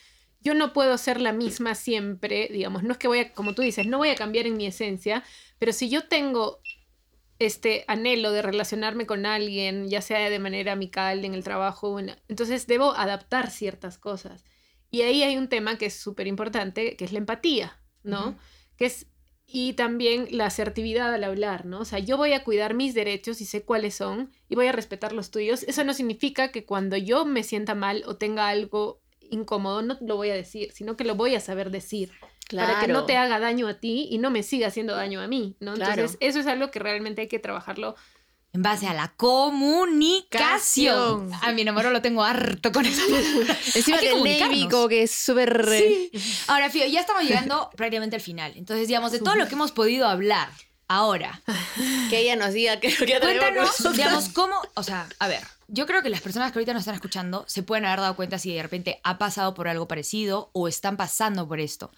Yo no puedo ser la misma siempre, digamos, no es que voy a, como tú dices, no voy a cambiar en mi esencia, pero si yo tengo este anhelo de relacionarme con alguien, ya sea de manera amical, en el trabajo, entonces debo adaptar ciertas cosas. Y ahí hay un tema que es súper importante, que es la empatía, ¿no? Que es, y también la asertividad al hablar, ¿no? O sea, yo voy a cuidar mis derechos y sé cuáles son y voy a respetar los tuyos. Eso no significa que cuando yo me sienta mal o tenga algo incómodo, no lo voy a decir, sino que lo voy a saber decir. para que no Claro. te haga daño a ti y no me siga haciendo daño a mí, ¿no? Claro. Entonces, eso es algo que realmente hay que trabajarlo. En base a la comunicación. Cación. A mi enamorado lo tengo harto con eso. Encima Hay que que el Navy comunicarnos. como que es súper... eh, Ahora, Fío, ya estamos llegando prácticamente al final. Entonces, digamos, de todo lo que hemos podido hablar ahora, Que ella nos diga que lo que cuéntanos, digamos, cómo, o sea, a ver, yo creo que las personas que ahorita nos están escuchando se pueden haber dado cuenta si de repente ha pasado por algo parecido o están pasando por esto.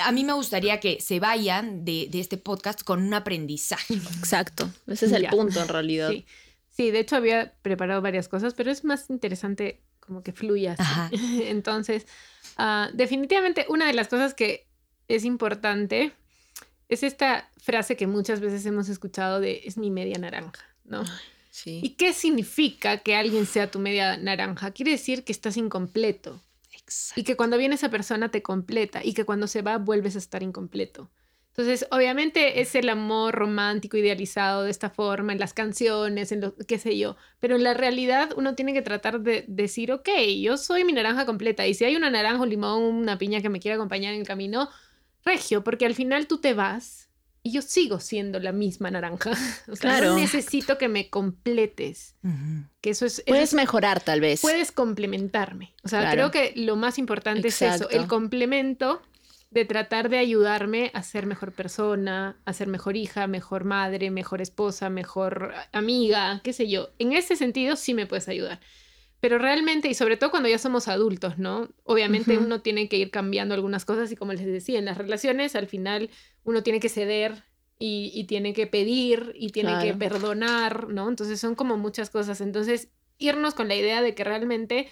A mí me gustaría que se vayan de, de este podcast con un aprendizaje. Exacto. Ese es el Ya. punto en realidad. Sí. sí, de hecho había preparado varias cosas, pero es más interesante como que fluya. así. Ajá. Entonces, ah, definitivamente una de las cosas que es importante es esta frase que muchas veces hemos escuchado de es mi media naranja, ¿no? Sí. ¿Y qué significa que alguien sea tu media naranja? Quiere decir que estás incompleto y que cuando viene esa persona te completa y que cuando se va vuelves a estar incompleto. Entonces, obviamente es el amor romántico idealizado de esta forma en las canciones, en lo qué sé yo, pero en la realidad uno tiene que tratar de decir, ok, yo soy mi naranja completa y si hay una naranja, un limón, una piña que me quiera acompañar en el camino, regio, porque al final tú te vas y yo sigo siendo la misma naranja. O sea, Claro. no necesito que me completes, que eso es... eso Puedes es- mejorar tal vez. puedes complementarme. O sea, Claro. creo que lo más importante es eso, el complemento de tratar de ayudarme a ser mejor persona, a ser mejor hija, mejor madre, mejor esposa, mejor amiga, qué sé yo. En ese sentido sí me puedes ayudar. Pero realmente, y sobre todo cuando ya somos adultos, ¿no? Obviamente uno tiene que ir cambiando algunas cosas y como les decía, en las relaciones al final uno tiene que ceder y, y tiene que pedir y tiene que perdonar, ¿no? Entonces son como muchas cosas. Entonces, irnos con la idea de que realmente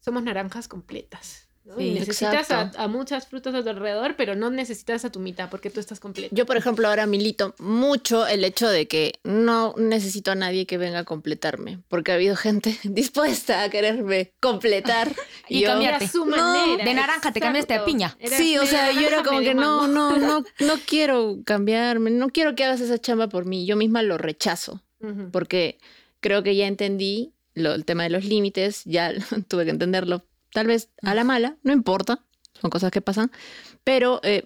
somos naranjas completas. ¿No? Y Sí, necesitas a, muchas frutas a tu alrededor, pero no necesitas a tu mitad porque tú estás completa. Yo, por ejemplo, ahora milito mucho el hecho de que no necesito a nadie que venga a completarme, porque ha habido gente dispuesta a quererme completar. Y yo-. Era su No, manera, de naranja te cambiaste a piña. Sí, o sea, yo era como que no, no, no, no quiero cambiarme, no quiero que hagas esa chamba por mí. Yo misma lo rechazo, Ujú. porque creo que ya entendí lo, el tema de los límites, ya tuve que entenderlo, tal vez a la mala, no importa, son cosas que pasan, pero eh,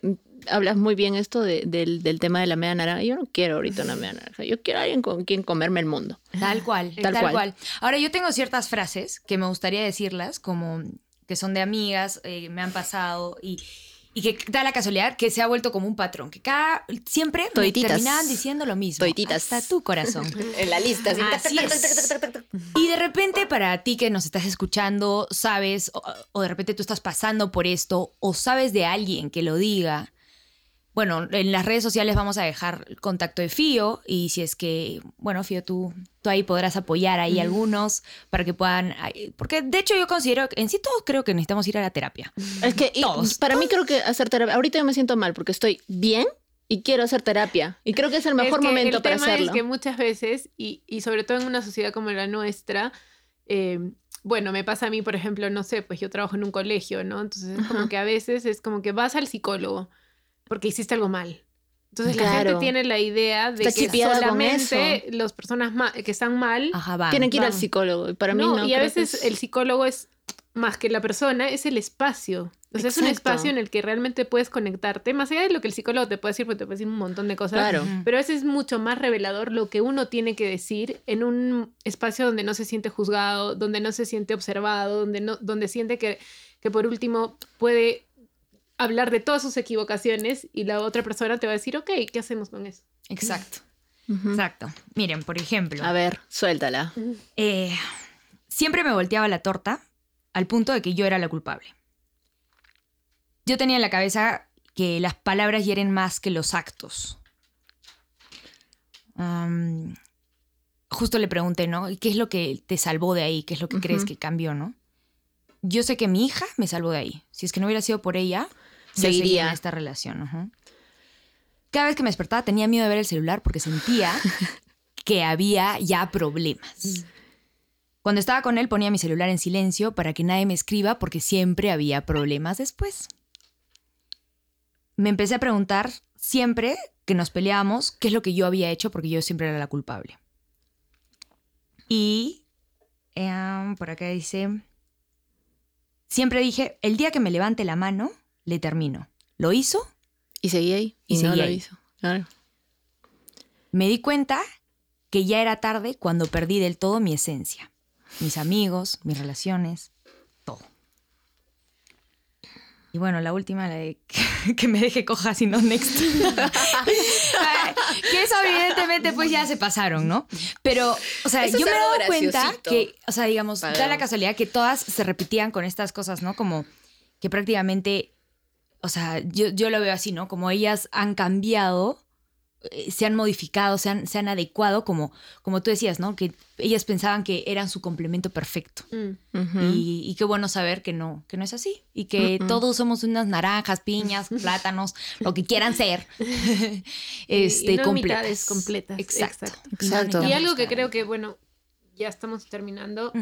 hablas muy bien esto de- del, del tema de la media naranja. Yo no quiero ahorita una media naranja, yo quiero a alguien con quien comerme el mundo. Tal cual, Tal tal, cual. cual. Ahora, yo tengo ciertas frases que me gustaría decirlas, como que son de amigas, eh, me han pasado y, y que da la casualidad que se ha vuelto como un patrón, que cada siempre me terminaban diciendo lo mismo. Todititas. Hasta tu corazón. En la lista, así. Así es. Y de repente para ti que nos estás escuchando, sabes, o, o de repente tú estás pasando por esto, o sabes de alguien que lo diga. Bueno, en las redes sociales vamos a dejar el contacto de Fío y si es que, bueno, Fío, tú, tú ahí podrás apoyar ahí algunos para que puedan, porque de hecho yo considero, que en sí todos creo que necesitamos ir a la terapia. Es que y Todos, para mí creo que hacer terapia, ahorita yo me siento mal porque estoy bien y quiero hacer terapia. Y creo que es el mejor Es que momento el para tema hacerlo. Es que muchas veces, y, y sobre todo en una sociedad como la nuestra, eh, bueno, me pasa a mí, por ejemplo, no sé, pues yo trabajo en un colegio, ¿no? Entonces es como Ajá. que a veces es como que vas al psicólogo porque hiciste algo mal. Entonces la gente tiene la idea de Está que solamente las personas que están mal Ajá. Tienen que ir al psicólogo. Y para mí no, no. y a veces es- el psicólogo es más que la persona, es el espacio. O sea, es un espacio en el que realmente puedes conectarte, más allá de lo que el psicólogo te puede decir, porque te puede decir un montón de cosas. Claro. Pero a veces es mucho más revelador lo que uno tiene que decir en un espacio donde no se siente juzgado, donde no se siente observado, donde, no, donde siente que, que por último puede hablar de todas sus equivocaciones y la otra persona te va a decir, ok, ¿qué hacemos con eso? Exacto, exacto. Miren, por ejemplo, A ver, suéltala. eh, siempre me volteaba la torta al punto de que yo era la culpable. Yo tenía en la cabeza que las palabras hieren más que los actos. Justo le pregunté, ¿no? ¿Y ¿Qué es lo que te salvó de ahí? ¿Qué es lo que crees que cambió, no? Yo sé que mi hija me salvó de ahí. Si es que no hubiera sido por ella, seguiría en esta relación. Cada vez que me despertaba tenía miedo de ver el celular porque sentía que había ya problemas. Cuando estaba con él ponía mi celular en silencio para que nadie me escriba porque siempre había problemas después. Me empecé a preguntar siempre que nos peleábamos qué es lo que yo había hecho porque yo siempre era la culpable. Y em, por acá dice, siempre dije, el día que me levante la mano, le termino. Lo hizo, Y seguí ahí. Y, Y no seguí lo ahí. hizo. Claro. me di cuenta que ya era tarde cuando perdí del todo mi esencia. Mis amigos, mis relaciones, todo. Y bueno, la última, la de que me deje coja si no next. que eso evidentemente pues ya se pasaron, ¿no? Pero, o sea, Eso yo me he dado cuenta que, o sea, digamos, da la casualidad que todas se repetían con estas cosas, ¿no? Como que prácticamente, o sea, yo, yo lo veo así, ¿no? Como ellas han cambiado eh, se han modificado, se han, se han adecuado, como, como tú decías, ¿no? Que ellas pensaban que eran su complemento perfecto. Mm. Y, y qué bueno saber que no, que no es así. Y que todos somos unas naranjas, piñas, plátanos, lo que quieran ser. este, y no completas. mitades completas, Exacto. exacto. Exacto. Y algo que creo que, bueno, ya estamos terminando.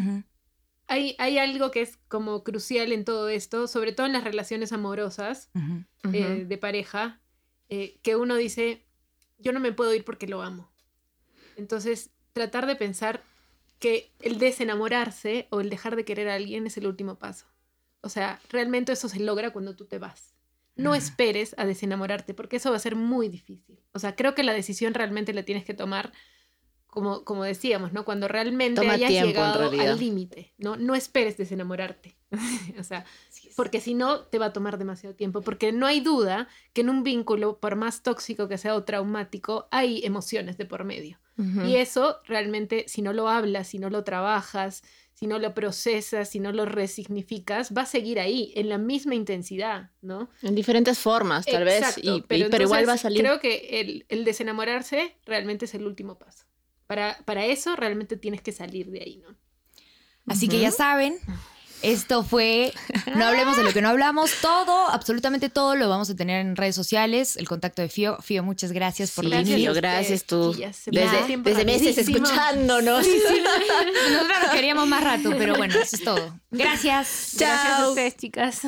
Hay, hay algo que es como crucial en todo esto, sobre todo en las relaciones amorosas eh, de pareja, eh, que uno dice, yo no me puedo ir porque lo amo. Entonces, tratar de pensar que el desenamorarse o el dejar de querer a alguien es el último paso. O sea, realmente eso se logra cuando tú te vas. No esperes a desenamorarte, porque eso va a ser muy difícil. O sea, creo que la decisión realmente la tienes que tomar, como, como decíamos, ¿no? Cuando realmente Toma hayas tiempo, llegado al límite, ¿no? No esperes desenamorarte. o sea, porque si no, te va a tomar demasiado tiempo. Porque no hay duda que en un vínculo, por más tóxico que sea o traumático, hay emociones de por medio. Ujú. Y eso realmente, si no lo hablas, si no lo trabajas, si no lo procesas, si no lo resignificas, va a seguir ahí, en la misma intensidad, ¿no? En diferentes formas, tal Exacto, vez. Y, y- pero, igual entonces va a salir. Creo que el, el desenamorarse realmente es el último paso. Para, para eso realmente tienes que salir de ahí, ¿no? Así que ya saben, esto fue No hablemos de lo que no hablamos. Todo, absolutamente todo lo vamos a tener en redes sociales. El contacto de Fío. Fío, muchas gracias por Sí, venir. Ustedes, gracias tú. Desde, desde meses escuchándonos. Nosotros nos queríamos más rato, pero bueno, eso es todo. Gracias. Gracias a Chao. ustedes, chicas.